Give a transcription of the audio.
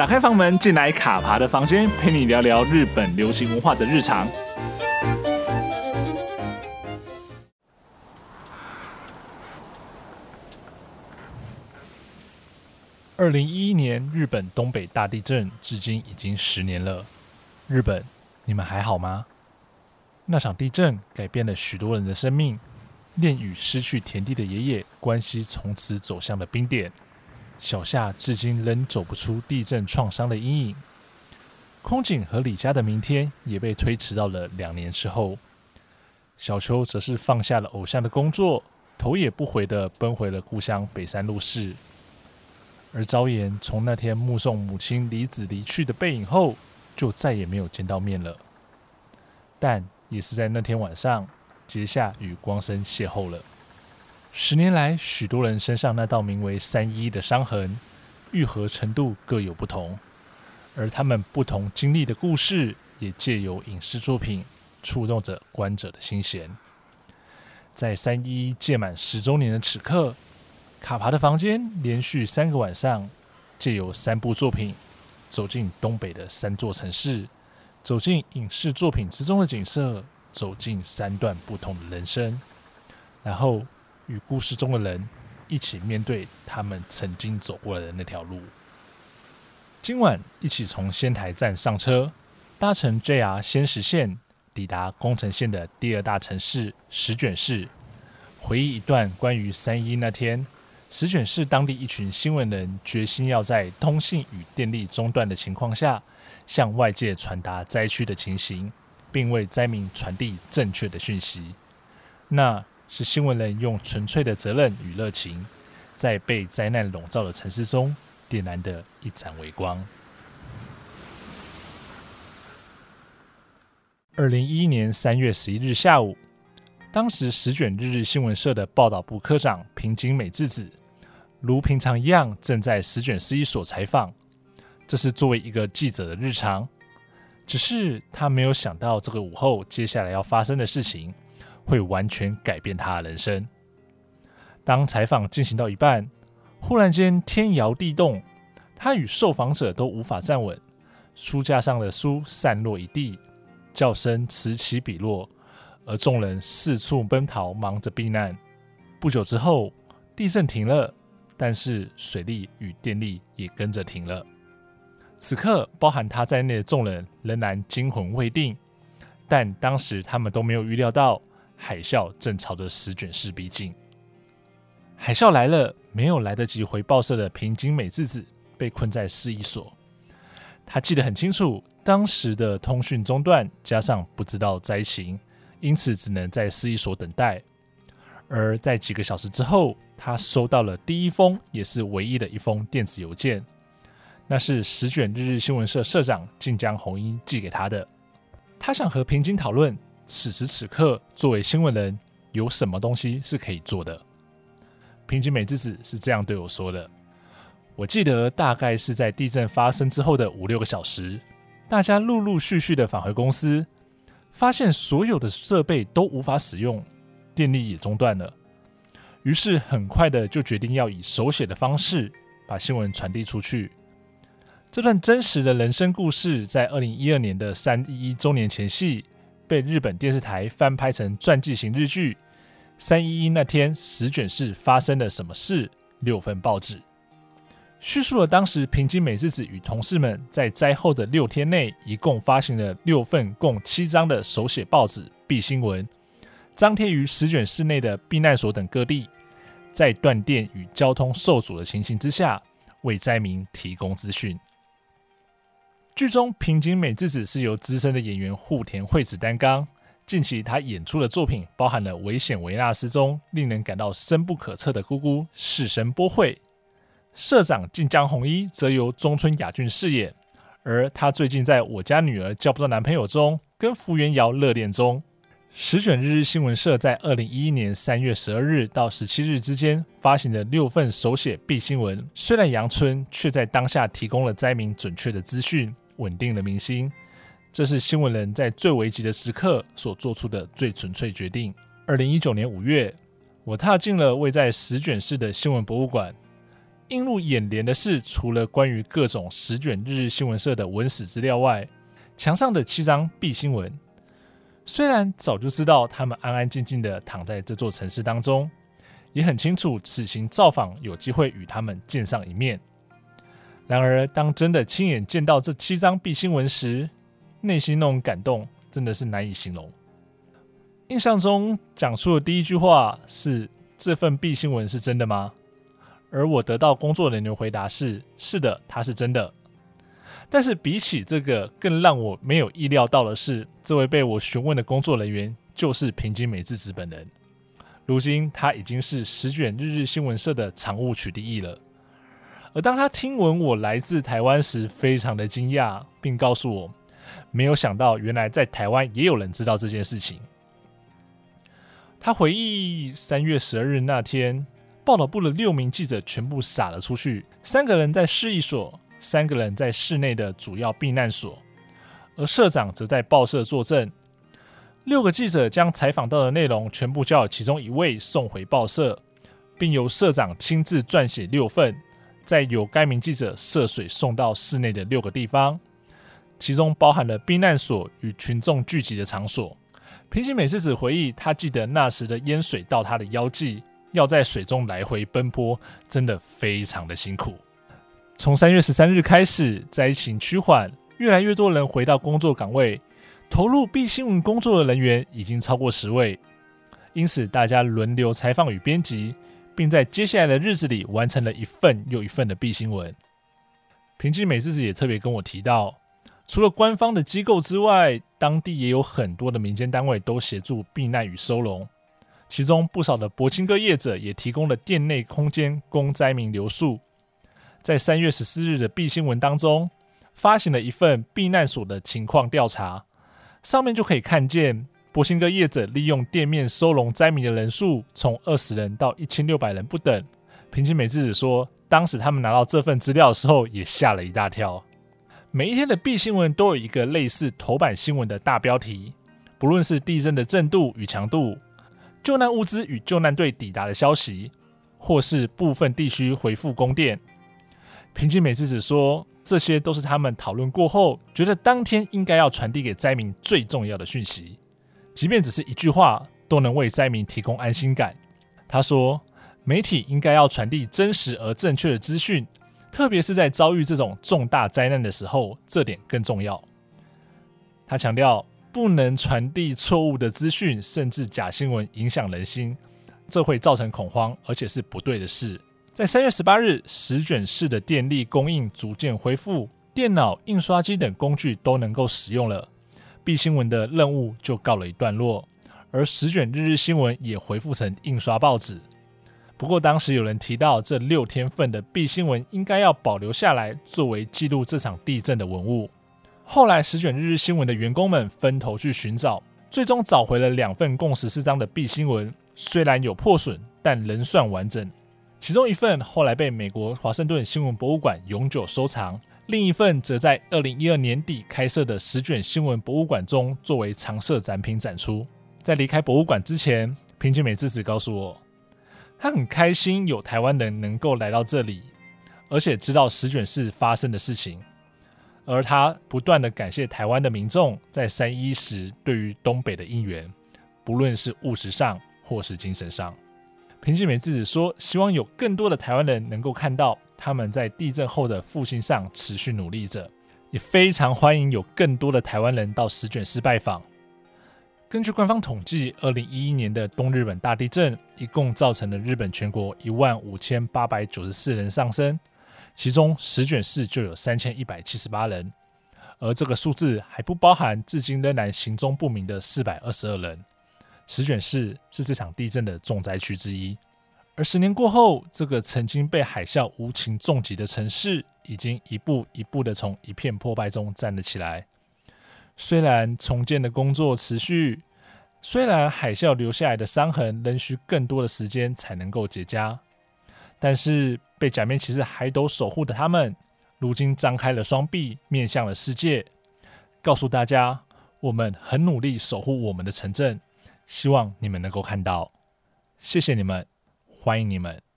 打开房门，进来卡爬的房间，陪你聊聊日本流行文化的日常。二零一一年日本东北大地震，至今已经十年了。日本，你们还好吗？那场地震改变了许多人的生命，恋与失去田地的爷爷关系从此走向了冰点。小夏至今仍走不出地震创伤的阴影。空井和李家的明天也被推迟到了两年之后。小秋则是放下了偶像的工作，头也不回地奔回了故乡北山陆市。而昭妍从那天目送母亲离子离去的背影后，就再也没有见到面了。但也是在那天晚上，结夏与光生邂逅了。十年来，许多人身上那道名为三一的伤痕，愈合程度各有不同，而他们不同经历的故事，也借由影视作品触动着观者的心弦。在三一一届满十周年的此刻。卡爬的房间连续三个晚上，借由三部作品，走进东北的三座城市，走进影视作品之中的景色，走进三段不同的人生，然后与故事中的人一起面对他们曾经走过的那条路。今晚一起从仙台站上车，搭乘 JR 仙石线，抵达宫城县的第二大城市石卷市，回忆一段关于三一那天。石卷市当地一群新闻人决心要在通信与电力中断的情况下，向外界传达灾区的情形，并为灾民传递正确的讯息。那是新闻人用纯粹的责任与热情，在被灾难笼罩的城市中点燃的一盏微光。二零一一年三月十一日下午，当时石卷日日新闻社的报道部科长平井美智子。如平常一样，正在石卷市一所采访。这是作为一个记者的日常。只是他没有想到，这个午后接下来要发生的事情，会完全改变他的人生。当采访进行到一半，忽然间天摇地动，他与受访者都无法站稳，书架上的书散落一地，叫声此起彼落，而众人四处奔逃，忙着避难。不久之后，地震停了。但是水力与电力也跟着停了。此刻，包含他在内的众人仍然惊魂未定，但当时他们都没有预料到海啸正朝着石卷市逼近。海啸来了，没有来得及回报社的平井美智子被困在市役所。他记得很清楚，当时的通讯中断，加上不知道灾情，因此只能在市役所等待。而在几个小时之后，他收到了第一封，也是唯一的一封电子邮件，那是石卷日日新闻社社长近江红英寄给他的。他想和平井讨论，此时此刻作为新闻人，有什么东西是可以做的。平井美智子是这样对我说的：我记得大概是在地震发生之后的五六个小时，大家陆陆续续的返回公司，发现所有的设备都无法使用。电力也中断了，于是很快的就决定要以手写的方式把新闻传递出去。这段真实的人生故事，在二零一二年的三一一周年前夕，被日本电视台翻拍成传记型日剧《三一一那天石卷市发生了什么事》六份报纸，叙述了当时平井美智子与同事们在灾后的六天内，一共发行了六份共七张的手写报纸 B 新闻。张贴于石卷市内的避难所等各地，在断电与交通受阻的情形之下，为灾民提供资讯。剧中平井美智子是由资深的演员户田惠子担纲。近期她演出的作品包含了《危险维纳斯》中令人感到深不可测的姑姑世生波绘，社长近江弘一则由中村雅俊饰演，而他最近在我家女儿交不到男朋友中跟福原遥热恋中。石卷日日新闻社在二零一一年三月十二日到十七日之间发行的六份手写 B 新闻，虽然阳春，却在当下提供了灾民准确的资讯，稳定了民心。这是新闻人在最危急的时刻所做出的最纯粹决定。二零一九年五月，我踏进了位在十卷市的新闻博物馆，映入眼帘的是，除了关于各种十卷日日新闻社的文史资料外，墙上的七张 B 新闻，虽然早就知道他们安安静静的躺在这座城市当中，也很清楚此行造访有机会与他们见上一面。然而，当真的亲眼见到这七张 B 新闻时，内心那种感动真的是难以形容。印象中讲出的第一句话是：“这份 B 新闻是真的吗？”而我得到工作人员回答是：“是的，它是真的。”但是比起这个，更让我没有意料到的是，这位被我询问的工作人员就是平井美智子本人。如今他已经是十卷日日新闻社的常务取缔役了。而当他听闻我来自台湾时，非常的惊讶，并告诉我，没有想到原来在台湾也有人知道这件事情。他回忆三月十二日那天，报道部的六名记者全部撒了出去，三个人在市役所，三个人在市内的主要避难所，而社长则在报社作证。六个记者将采访到的内容全部交其中一位送回报社，并由社长亲自撰写六份。再由该名记者涉水送到市内的六个地方，其中包含了避难所与群众聚集的场所。平津美智子回忆，他记得那时的淹水到他的腰际，要在水中来回奔波，真的非常的辛苦。从三月十三日开始，灾情趋缓，越来越多人回到工作岗位，投入 B 新闻工作的人员已经超过十位，因此大家轮流采访与编辑。并在接下来的日子里完成了一份又一份的 B 新闻。平津美智子也特别跟我提到，除了官方的机构之外，当地也有很多的民间单位都协助避难与收容，其中不少的柏青哥业者也提供了店内空间供灾民留宿。在三月十四日的 B 新闻当中，发行了一份避难所的情况调查，上面就可以看见。柏青哥业者利用店面收容灾民的人数从二十人到一千六百人不等。平均美智子说，当时他们拿到这份资料的时候也吓了一大跳。每一天的 B 新闻都有一个类似头版新闻的大标题，不论是地震的震度与强度、救难物资与救难队抵达的消息，或是部分地区恢复供电。平均美智子说，这些都是他们讨论过后觉得当天应该要传递给灾民最重要的讯息。即便只是一句话，都能为灾民提供安心感。他说：“媒体应该要传递真实而正确的资讯，特别是在遭遇这种重大灾难的时候，这点更重要。”他强调，不能传递错误的资讯，甚至假新闻影响人心，这会造成恐慌，而且是不对的事。在三月十八日，十卷市的电力供应逐渐恢复，电脑、印刷机等工具都能够使用了。B 新闻的任务就告了一段落，而十卷日日新闻也恢复成印刷报纸。不过当时有人提到，这六天份的 B 新闻应该要保留下来，作为记录这场地震的文物。后来十卷日日新闻的员工们分头去寻找，最终找回了两份共十四张的 B 新闻，虽然有破损，但仍算完整。其中一份后来被美国华盛顿新闻博物馆永久收藏。另一份则在二零一二年底开设的十卷新闻博物馆中作为常设展品展出。在离开博物馆之前，平津美智子告诉我，他很开心有台湾人能够来到这里，而且知道十卷市发生的事情。而他不断地感谢台湾的民众在三一时对于东北的应援，不论是物质上或是精神上。平津美智子说，希望有更多的台湾人能够看到。他们在地震后的复兴上持续努力着，也非常欢迎有更多的台湾人到十卷市拜访。根据官方统计，二零一一年的东日本大地震一共造成了日本全国一万五千八百九十四人丧生，其中十卷市就有三千一百七十八人，而这个数字还不包含至今仍然行踪不明的四百二十二人。十卷市是这场地震的重灾区之一。而十年过后，这个曾经被海啸无情重击的城市，已经一步一步的从一片破败中站了起来。虽然重建的工作持续，虽然海啸留下来的伤痕仍需更多的时间才能够结痂，但是被假面骑士海斗守护的他们，如今张开了双臂，面向了世界，告诉大家：我们很努力守护我们的城镇，希望你们能够看到。谢谢你们。欢迎你们。